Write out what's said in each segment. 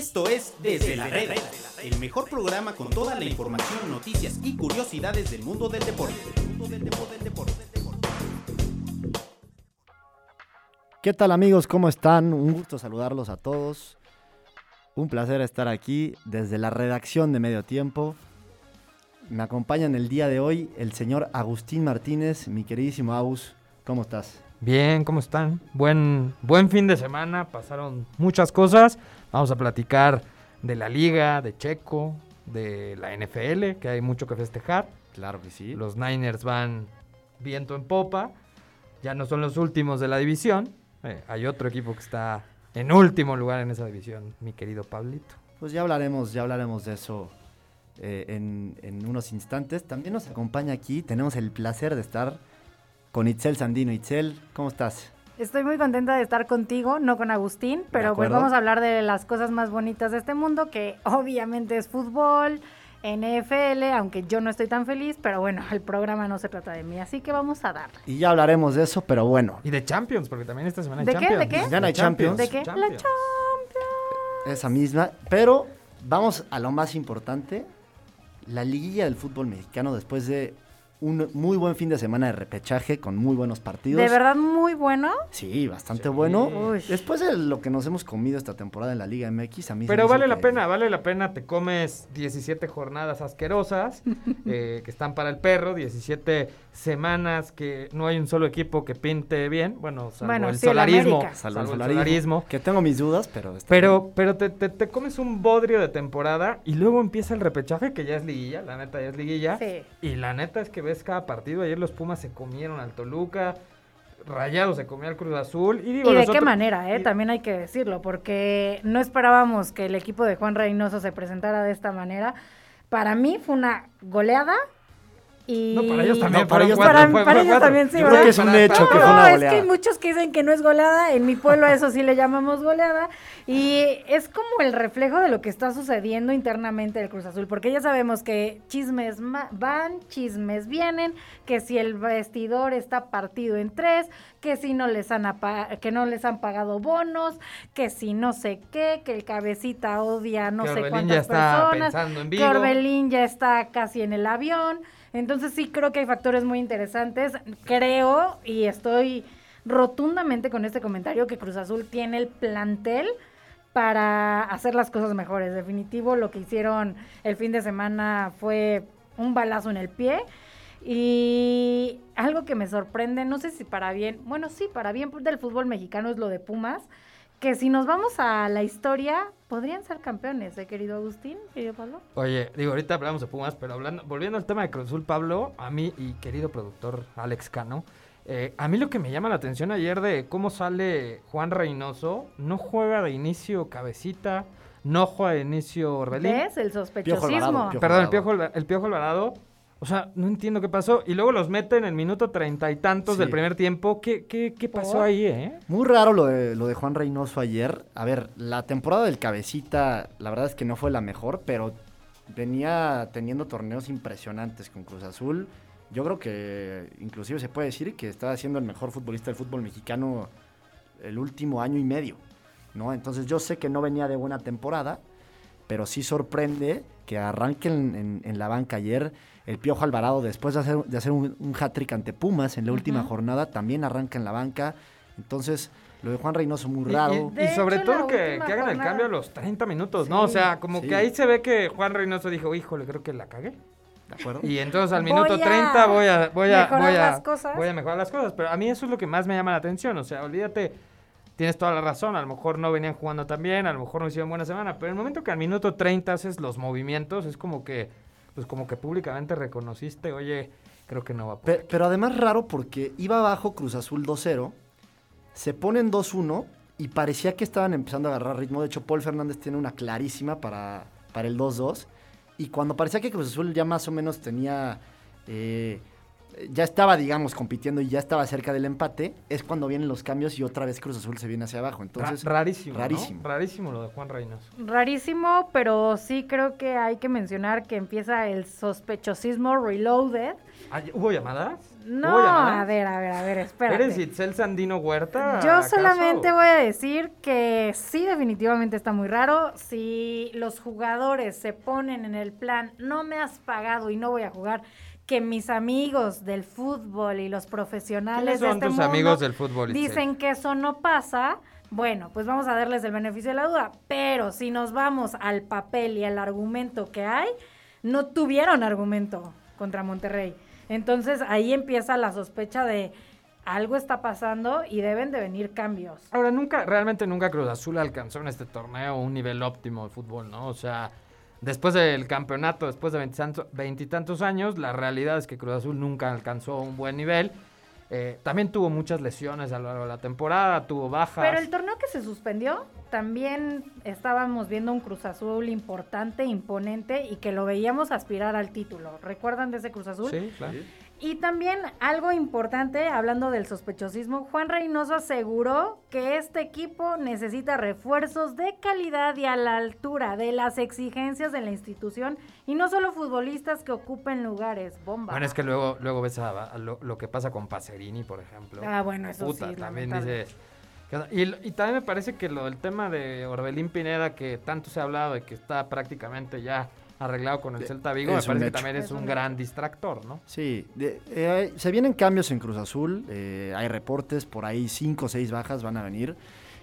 Esto es Desde la Reda, el mejor programa con toda la información, noticias y curiosidades del mundo del deporte. ¿Qué tal amigos? ¿Cómo están? Un gusto saludarlos a todos. Un placer estar aquí desde la redacción de Medio Tiempo. Me acompañan el día de hoy el señor Agustín Martínez, mi queridísimo Agus. ¿Cómo estás? Bien, ¿cómo están? Buen, buen fin de semana, pasaron muchas cosas. Vamos a platicar de la liga, de Checo, de la NFL, que hay mucho que festejar. Claro que sí. Los Niners van viento en popa. Ya no son los últimos de la división. Eh, hay otro equipo que está en último lugar en esa división, mi querido Pablito. Pues ya hablaremos, ya hablaremos de eso eh, en, en unos instantes. También nos acompaña aquí, tenemos el placer de estar con Itzel Sandino. Itzel, ¿cómo estás? Estoy muy contenta de estar contigo, no con Agustín, pero pues vamos a hablar de las cosas más bonitas de este mundo, que obviamente es fútbol, NFL, aunque yo no estoy tan feliz, pero bueno, el programa no se trata de mí, así que vamos a darle. Y ya hablaremos de eso, pero bueno, Y de Champions, porque también esta semana hay ¿De qué? Champions. ¿De qué? Mañana hay Champions. ¿De qué? La Champions. Champions. esa misma. Pero vamos a lo más importante, la liguilla del fútbol mexicano después de un muy buen fin de semana de repechaje con muy buenos partidos. De verdad muy bueno. Sí, bastante Sí. bueno. Uy. Después de lo que nos hemos comido esta temporada en la Liga MX, a mí Pero vale la que- pena, vale la pena. Te comes 17 jornadas asquerosas eh, que están para el perro, 17 semanas que no hay un solo equipo que pinte bien. Bueno, salvo Bueno, el sí, solarismo. Salvo el salvo el solarismo, solarismo. Que tengo mis dudas, pero... está Pero, pero te, te- te comes un bodrio de temporada y luego empieza el repechaje, que ya es liguilla, la neta ya es liguilla. Sí. Y la neta es que ves cada partido. Ayer los Pumas se comieron al Toluca, Rayados se comió al Cruz Azul. Y, digo, Y de qué otros- manera, ¿eh? y- También hay que decirlo, porque no esperábamos que el equipo de Juan Reynoso se presentara de esta manera. Para mí fue una goleada y... No, para ellos también. No, para ellos- cuatro, para- fue- para fue ellos cuatro. también sí, Yo ¿verdad? creo que es un hecho que fue No, es que hay muchos que dicen que no es goleada. En mi pueblo a eso sí le llamamos goleada. Y es como el reflejo de lo que está sucediendo internamente del Cruz Azul. Porque ya sabemos que chismes van, chismes vienen, que si el vestidor está partido en tres, que si no les han, que no les han pagado bonos, que si no sé qué, que el cabecita odia no Que sé Orbelín cuántas ya está personas, pensando en que. Orbelín ya está casi en el avión. Entonces sí creo que hay factores muy interesantes. Creo y estoy rotundamente con este comentario que Cruz Azul tiene el plantel para hacer las cosas mejores. Definitivo, lo que hicieron el fin de semana fue un balazo en el pie. Y algo que me sorprende, no sé si para bien, bueno, sí, para bien del fútbol mexicano es lo de Pumas, que si nos vamos a la historia, podrían ser campeones, ¿eh, querido Agustín, querido Pablo? Oye, digo, ahorita hablamos de Pumas, pero hablando, volviendo al tema de Cruz Azul, Pablo, a mí y querido productor Alex Cano, eh, a mí lo que me llama la atención ayer de cómo sale Juan Reynoso, no juega de inicio Cabecita, no juega de inicio Orbelín. ¿Ves? El sospechosismo. Piojo Perdón, el. Piojo, el Piojo Alvarado. O sea, no entiendo qué pasó. Y luego los meten en el minuto treinta y tantos Sí. del primer tiempo. ¿Qué, qué, qué pasó ahí, eh? Muy raro lo de, lo de Juan Reynoso ayer. A ver, la temporada del Cabecita, la verdad es que no fue la mejor, pero venía teniendo torneos impresionantes con Cruz Azul. Yo creo que inclusive se puede decir que estaba siendo el mejor futbolista del fútbol mexicano el último año y medio, ¿no? Entonces yo sé que no venía de buena temporada, pero sí sorprende que arranque en, en- en la banca ayer. El Piojo Alvarado, después de hacer, de hacer un, un hat-trick ante Pumas en la última jornada, también arranca en la banca. Entonces, lo de Juan Reynoso muy Y- raro. Y, sobre hecho, todo que, hagan el cambio a los 30 minutos, ¿no? O sea, como Sí. que ahí se ve que Juan Reynoso dijo, híjole, creo que la cagué. ¿De acuerdo? Y entonces al Voy minuto a 30 voy a, voy a, mejorar voy a, las cosas. voy a mejorar las cosas. Pero a mí eso es lo que más me llama la atención. O sea, olvídate, tienes toda la razón. A lo mejor no venían jugando tan bien, a lo mejor no hicieron buena semana. Pero el momento que al minuto 30 haces los movimientos, es como que, pues como que públicamente reconociste, oye, creo que no va a poder. Pero, además raro porque iba abajo Cruz Azul 2-0, se ponen 2-1 y parecía que estaban empezando a agarrar ritmo. De hecho, Paul Fernández tiene una clarísima para, para el 2-2. Y cuando parecía que Cruz Azul ya más o menos tenía eh, ya estaba, digamos, compitiendo y ya estaba cerca del empate, es cuando vienen los cambios y otra vez Cruz Azul se viene hacia abajo. Entonces, Ra- rarísimo. ¿no? rarísimo. Rarísimo lo de Juan Reynoso. Rarísimo, pero sí creo que hay que mencionar que empieza el sospechosismo reloaded. ¿Hubo llamadas? No, ¿Hubo llamadas? a ver, a ver, a ver, espérate. ¿Eres Itzel Sandino Huerta? Yo acaso? solamente voy a decir que sí, definitivamente está muy raro. Si los jugadores se ponen en el plan, no me has pagado y no voy a jugar, que mis amigos del fútbol y los profesionales ¿Quiénes de este tus mundo amigos del fútbol, dicen que eso no pasa, bueno, pues vamos a darles el beneficio de la duda. Pero si nos vamos al papel y al argumento que hay, no tuvieron argumento contra Monterrey. Entonces ahí empieza la sospecha de algo está pasando y deben de venir cambios. Ahora, nunca, realmente nunca Cruz Azul alcanzó en este torneo un nivel óptimo de fútbol, ¿no? O sea, después del campeonato, después de veintitantos, veintitantos años, la realidad es que Cruz Azul nunca alcanzó un buen nivel. Eh, también tuvo muchas lesiones a lo largo de la temporada, tuvo bajas. Pero el torneo que se suspendió, también estábamos viendo un Cruz Azul importante, imponente y que lo veíamos aspirar al título. ¿Recuerdan de ese Cruz Azul? Sí, claro. Y también algo importante, hablando del sospechosismo, Juan Reynoso aseguró que este equipo necesita refuerzos de calidad y a la altura de las exigencias de la institución y no solo futbolistas que ocupen lugares bomba. Bueno, es que luego, luego ves a, a lo, lo que pasa con Pacerini, por ejemplo. Ah, bueno, eso Puta, sí. también dice... Y, y también me parece que lo del tema de Orbelín Pineda, que tanto se ha hablado y que está prácticamente ya arreglado con el Celta Vigo, me es un parece que también es, Es un un gran distractor, ¿no? Sí, de- eh, se vienen cambios en Cruz Azul, eh, hay reportes, por ahí cinco o seis bajas van a venir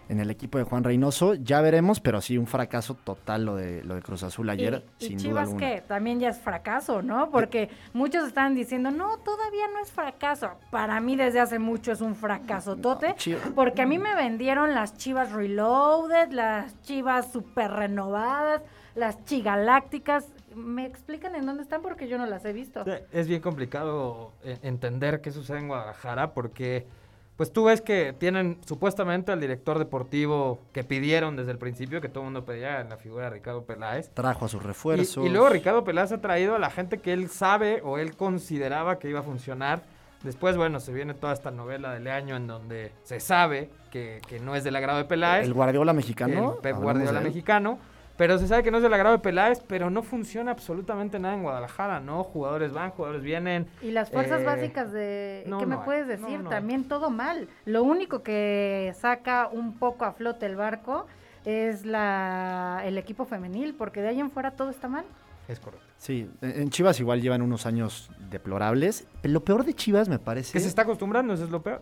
en el equipo de Juan Reynoso, ya veremos, pero sí, un fracaso total lo de, lo de Cruz Azul ayer, y, y sin duda Chivas alguna. que también ya es fracaso, ¿no? Porque muchos están diciendo, no, todavía no es fracaso. Para mí desde hace mucho es un fracaso tote, Chi- porque a mí me vendieron las Chivas Reloaded, las Chivas super renovadas, las Chigalácticas. ¿Me explican en dónde están? Porque yo no las he visto. Es bien complicado eh, entender qué sucede en Guadalajara porque, pues tú ves que tienen supuestamente al director deportivo que pidieron desde el principio, que todo el mundo pedía en la figura de Ricardo Peláez. Trajo a sus Y, refuerzos. y luego Ricardo Peláez ha traído a la gente que él sabe o él consideraba que iba a funcionar. Después, bueno, se viene toda esta novela del año en donde se sabe que, que no es del agrado de Peláez. El Guardiola mexicano. el Pep Guardiola mexicano. Pero se sabe que no es del agrado de Peláez, pero no funciona absolutamente nada en Guadalajara, ¿no? Jugadores van, jugadores vienen. Y las fuerzas Eh, básicas de... no, ¿Qué me hay. puedes decir? no hay. También todo mal. Lo único que saca un poco a flote el barco es la el equipo femenil, porque de ahí en fuera todo está mal. Es correcto. Sí, en en Chivas igual llevan unos años deplorables. Pero lo peor de Chivas me parece. Que se está acostumbrando, eso es lo peor.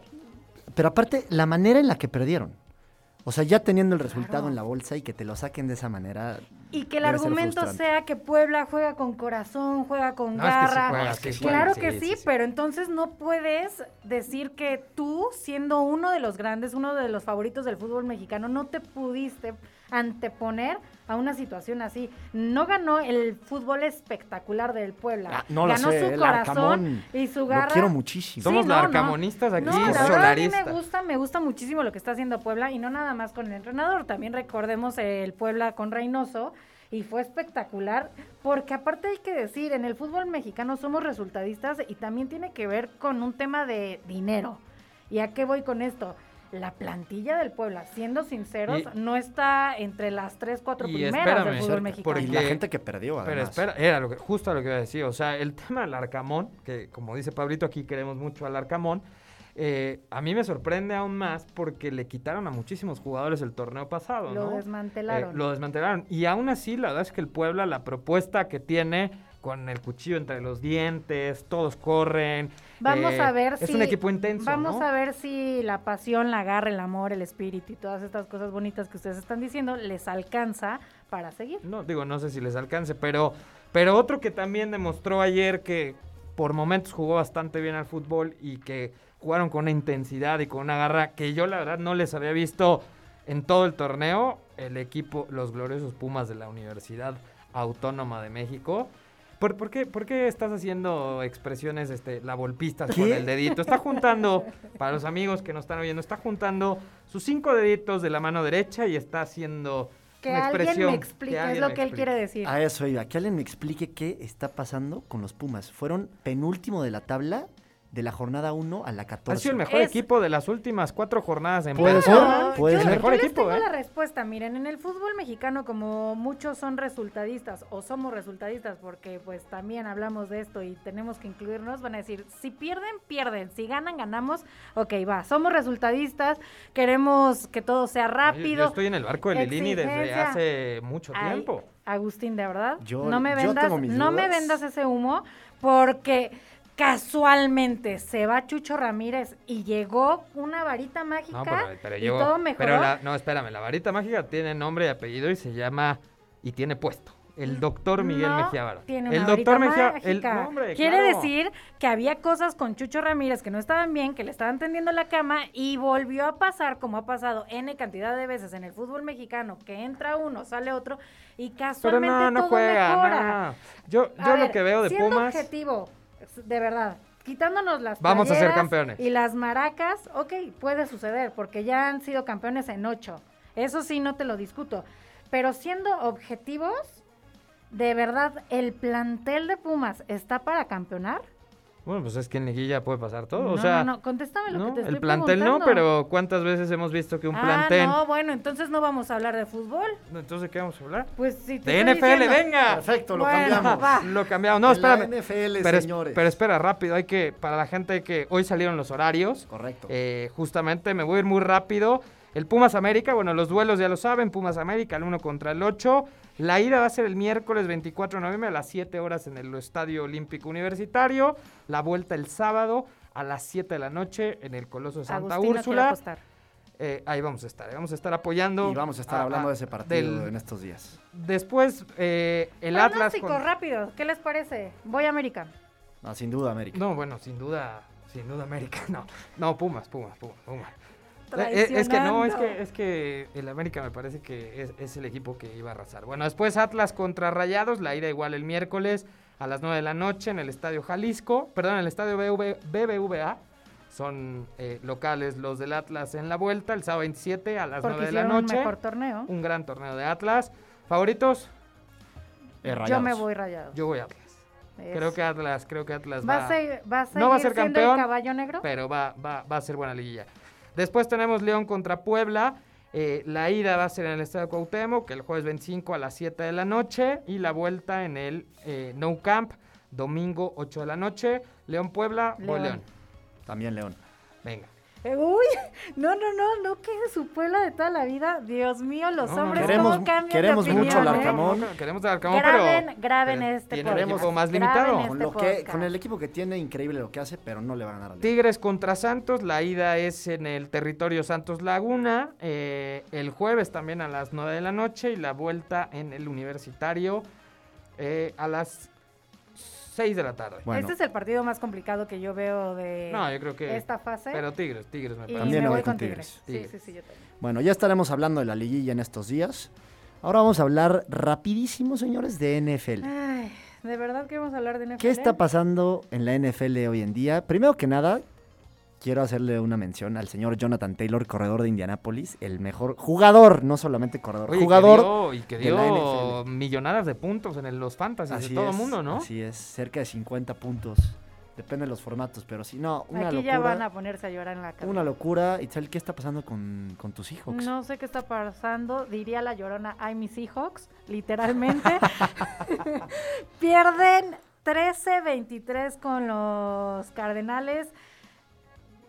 Pero aparte, la manera en la que perdieron. O sea, ya teniendo el resultado Claro. en la bolsa y que te lo saquen de esa manera. Y que el argumento sea que Puebla juega con corazón, juega con No, es que sí garra. juega, es que sí claro que sí, pero entonces no puedes decir que tú, siendo uno de los grandes, uno de los favoritos del fútbol mexicano, no te pudiste anteponer a una situación así. No ganó el fútbol espectacular del Puebla. Ah, no lo ganó sé, su el corazón Arcamón, y su Lo garra. quiero muchísimo. Somos no, no. larcamonistas aquí, No, la verdad a mí solaristas. me gusta, me gusta muchísimo lo que está haciendo Puebla y no nada más con el entrenador, también recordemos el Puebla con Reynoso y fue espectacular porque aparte hay que decir, en el fútbol mexicano somos resultadistas y también tiene que ver con un tema de dinero. ¿Y a qué voy con esto? La plantilla del Puebla, siendo sinceros, Y- no está entre las tres, cuatro primeras espérame, del fútbol mexicano. porque- Y la gente que perdió, Pero además. espera, era lo que, justo lo que iba a decir. O sea, el tema del Arcamón, que como dice Pablito, aquí queremos mucho al Arcamón. Eh, a mí me sorprende aún más porque le quitaron a muchísimos jugadores el torneo pasado, Lo ¿no? desmantelaron. Eh, lo desmantelaron. Y aún así, la verdad es que el Puebla, la propuesta que tiene con el cuchillo entre los dientes, todos corren. Vamos eh, a ver es si. un equipo intenso. Vamos ¿no? a ver si la pasión, la garra, el amor, el espíritu y todas estas cosas bonitas que ustedes están diciendo les alcanza para seguir. No, digo, no sé si les alcance, pero, pero otro que también demostró ayer que por momentos jugó bastante bien al fútbol y que jugaron con una intensidad y con una garra que yo la verdad no les había visto en todo el torneo, el equipo, los gloriosos Pumas de la Universidad Autónoma de México. ¿Por, por qué, por qué estás haciendo expresiones este, la volpistas con el dedito? Está juntando, para los amigos que nos están oyendo, está juntando sus cinco deditos de la mano derecha y está haciendo Que alguien me explique, que es lo que él quiere decir. A eso iba. Que alguien me explique qué está pasando con los Pumas. Fueron penúltimo de la tabla de la jornada 1 a la 14. Ha sido el mejor Es- equipo de las últimas cuatro jornadas en Puede ser, puede el ser. mejor yo les equipo, tengo ¿eh? la respuesta. Miren, en el fútbol mexicano, como muchos son resultadistas o somos resultadistas, porque pues también hablamos de esto y tenemos que incluirnos, van a decir, si pierden, pierden, si ganan, ganamos. Ok, va, somos resultadistas, queremos que todo sea rápido. Yo estoy en el barco de Lilini desde hace mucho Ay, tiempo. Agustín, de verdad, Yo- no me yo vendas, tengo mis no me vendas ese humo, porque casualmente se va Chucho Ramírez y llegó una varita mágica No, pero, pero y llegó- todo mejoró. Pero la- no, espérame, la varita mágica tiene nombre y apellido y se llama y tiene puesto. El doctor Miguel No Mejía Barón. Tiene el doctor Mejía. El, Quiere claro. decir que había cosas con Chucho Ramírez que no estaban bien, que le estaban tendiendo la cama y volvió a pasar, como ha pasado N cantidad de veces en el fútbol mexicano, que entra uno, sale otro y Pero casualmente no, no todo juega. mejora. no. Yo, A yo lo ver, que veo de siendo Pumas. objetivo, de verdad, quitándonos las Vamos a ser campeones. Y las maracas, ok, puede suceder, porque ya han sido campeones en ocho. Eso sí, no te lo discuto. Pero siendo objetivos, de verdad, ¿el plantel de Pumas está para campeonar? Bueno, pues es que en liguilla puede pasar todo. no, o sea, no, no, contéstame lo ¿no? que te estoy el plantel no, pero ¿cuántas veces hemos visto que un ah, plantel. no, bueno, entonces no vamos a hablar de fútbol. Entonces, ¿qué vamos a hablar? Pues si te De NFL, diciendo- venga. Perfecto, lo Bueno, cambiamos. va. Lo cambiamos. No, En la espérame. NFL, pero, señores. pero espera, rápido. Hay que, para la gente que hoy salieron los horarios. Correcto. Eh, justamente me voy a ir muy rápido. El Pumas América, bueno, los duelos ya lo saben, Pumas América, el 1 contra el 8. La ida va a ser el miércoles 24 de noviembre a las 7 horas en el Estadio Olímpico Universitario. La vuelta el sábado a las 7 de la noche en el Coloso de Santa quiere Úrsula. Eh, ahí vamos a estar, ahí vamos a estar apoyando. y vamos a estar a- hablando de ese partido del- en estos días. Después, eh, el Atlas. Pronóstico con- rápido, ¿qué les parece? Voy a América. No, sin duda, América. No, bueno, sin duda, sin duda América, no. No, Pumas, Pumas, Pumas, Pumas. Eh, Es, es que no, es que, es que el América me parece que es, es el equipo que iba a arrasar. Bueno, después Atlas contra Rayados, la ida igual el miércoles a las 9 de la noche en el Estadio Jalisco, perdón, en el Estadio BV BBVA. Son eh, locales los del Atlas en la vuelta, el sábado 27 a las Porque 9 de la un noche. mejor torneo. Un gran torneo de Atlas. ¿Favoritos? Eh, Yo Rayados. me voy rayado. Yo voy a Atlas. Creo que Atlas, creo que Atlas ¿Va va, a ser, va a no va a ser siendo campeón, el caballo negro? pero va, va, va a ser buena liguilla. Después tenemos León contra Puebla. Eh, la ida va a ser en el Estadio Cuauhtémoc, el jueves 25 a las 7 de la noche. Y la vuelta en el eh, No Camp, domingo 8 de la noche. León Puebla, voy León. León. También León. Venga. Eh, uy, no, no, no, no que su Puebla de toda la vida. Dios mío, los No, no, hombres no. Cómo cambian queremos de mucho opinión, al ¿eh? Arcamón. No, queremos al Arcamón, Graben, pero, graben pero este tiene podcast. equipo más Graben limitado. este Con, lo que, con el equipo que tiene, increíble lo que hace, pero no le va a ganar al. Tigres contra Santos, la ida es en el territorio Santos Laguna, eh, el jueves también a las 9 de la noche y la vuelta en el universitario eh, a las 6 de la tarde. Bueno, Este es el partido más complicado que yo veo de No, yo creo que... esta fase. Pero Tigres, Tigres me parece. También me voy voy con Tigres. Tigres. Sí, sí, sí, yo también. bueno, ya estaremos hablando de la liguilla en estos días. Ahora vamos a hablar rapidísimo, señores, de NFL. Ay, de verdad queremos hablar de NFL. ¿Qué está pasando en la NFL hoy en día? Primero que nada, quiero hacerle una mención al señor Jonathan Taylor, corredor de Indianápolis, el mejor jugador, no solamente corredor, Oye, que jugador. dio- y que dio millonadas de puntos en el- los fantasies de todo el mundo, ¿no? Así es, cerca de 50 puntos. Depende de los formatos, pero si no, una Aquí locura. ya van a ponerse a llorar en la cabeza. Una locura. Itzel, ¿qué está pasando con, con tus hijos? No sé qué está pasando, diría la llorona, ay mis Seahawks, literalmente. Pierden 13-23 con los Cardenales.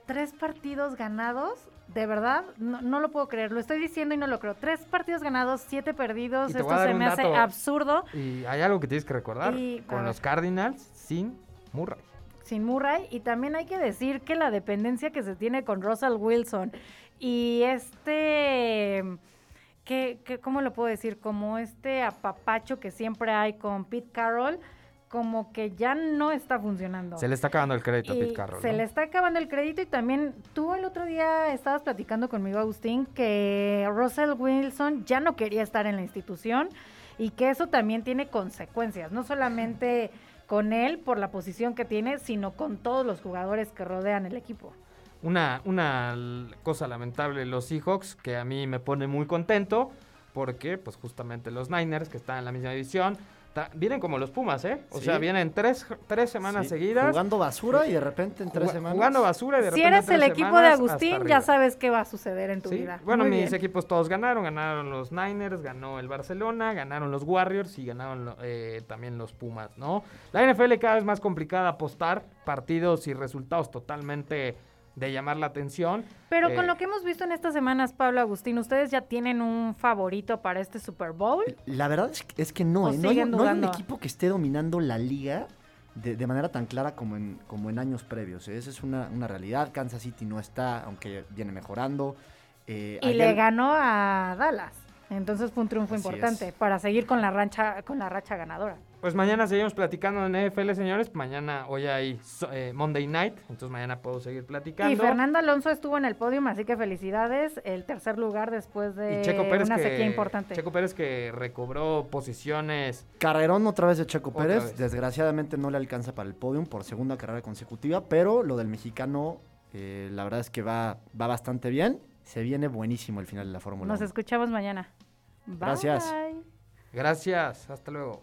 Tres partidos ganados, de verdad, no, no lo puedo creer, lo estoy diciendo y no lo creo. Tres partidos ganados, siete perdidos, esto se me hace absurdo. Y hay algo que tienes que recordar. Y, con los Cardinals sin Murray. sin Murray y también hay que decir que la dependencia que se tiene con Russell Wilson y este que, que cómo lo puedo decir como este apapacho que siempre hay con Pete Carroll como que ya no está funcionando. Se le está acabando el crédito a Pete Carroll. se ¿no? le está acabando el crédito y también tú el otro día estabas platicando conmigo, Agustín, que Russell Wilson ya no quería estar en la institución y que eso también tiene consecuencias, no solamente con él por la posición que tiene, sino con todos los jugadores que rodean el equipo. Una, una cosa lamentable los Seahawks que a mí me pone muy contento porque pues justamente los Niners que están en la misma división vienen como los Pumas, ¿eh? O Sí. sea, vienen tres, tres semanas Sí, seguidas. Jugando basura y de repente en tres Juga- semanas. Jugando basura y de Si repente eres el tres equipo de Agustín, ya sabes qué va a suceder en tu Sí, vida. Bueno, Muy mis bien. equipos todos ganaron. Ganaron los Niners, ganó el Barcelona, ganaron los Warriors y ganaron eh, también los Pumas, ¿no? La NFL cada vez más complicada apostar partidos y resultados totalmente de llamar la atención. Pero Eh, con lo que hemos visto en estas semanas, Pablo Agustín, ¿ustedes ya tienen un favorito para este Super Bowl? La verdad es que, es que no, ¿O ¿eh? no, hay, siguen no hay un equipo que esté dominando la liga de, de manera tan clara como en, como en años previos. ¿eh? Esa es una, una realidad. Kansas City no está, aunque viene mejorando. Eh, Y ayer- le ganó a Dallas. Entonces fue un triunfo Así importante es. para seguir con la rancha, con la racha ganadora. Pues mañana seguimos platicando en NFL, señores. Mañana, hoy hay eh, Monday Night, entonces mañana puedo seguir platicando. Y Fernando Alonso estuvo en el podio, así que felicidades. El tercer lugar después de Y Checo Pérez, una que, sequía importante. Checo Pérez que recobró posiciones Carrerón otra vez de Checo Otra Pérez. vez. Desgraciadamente no le alcanza para el podium por segunda carrera consecutiva, pero lo del mexicano, eh, la verdad es que va, va bastante bien. Se viene buenísimo el final de la Fórmula Nos 1. escuchamos mañana. Gracias. Gracias, hasta luego.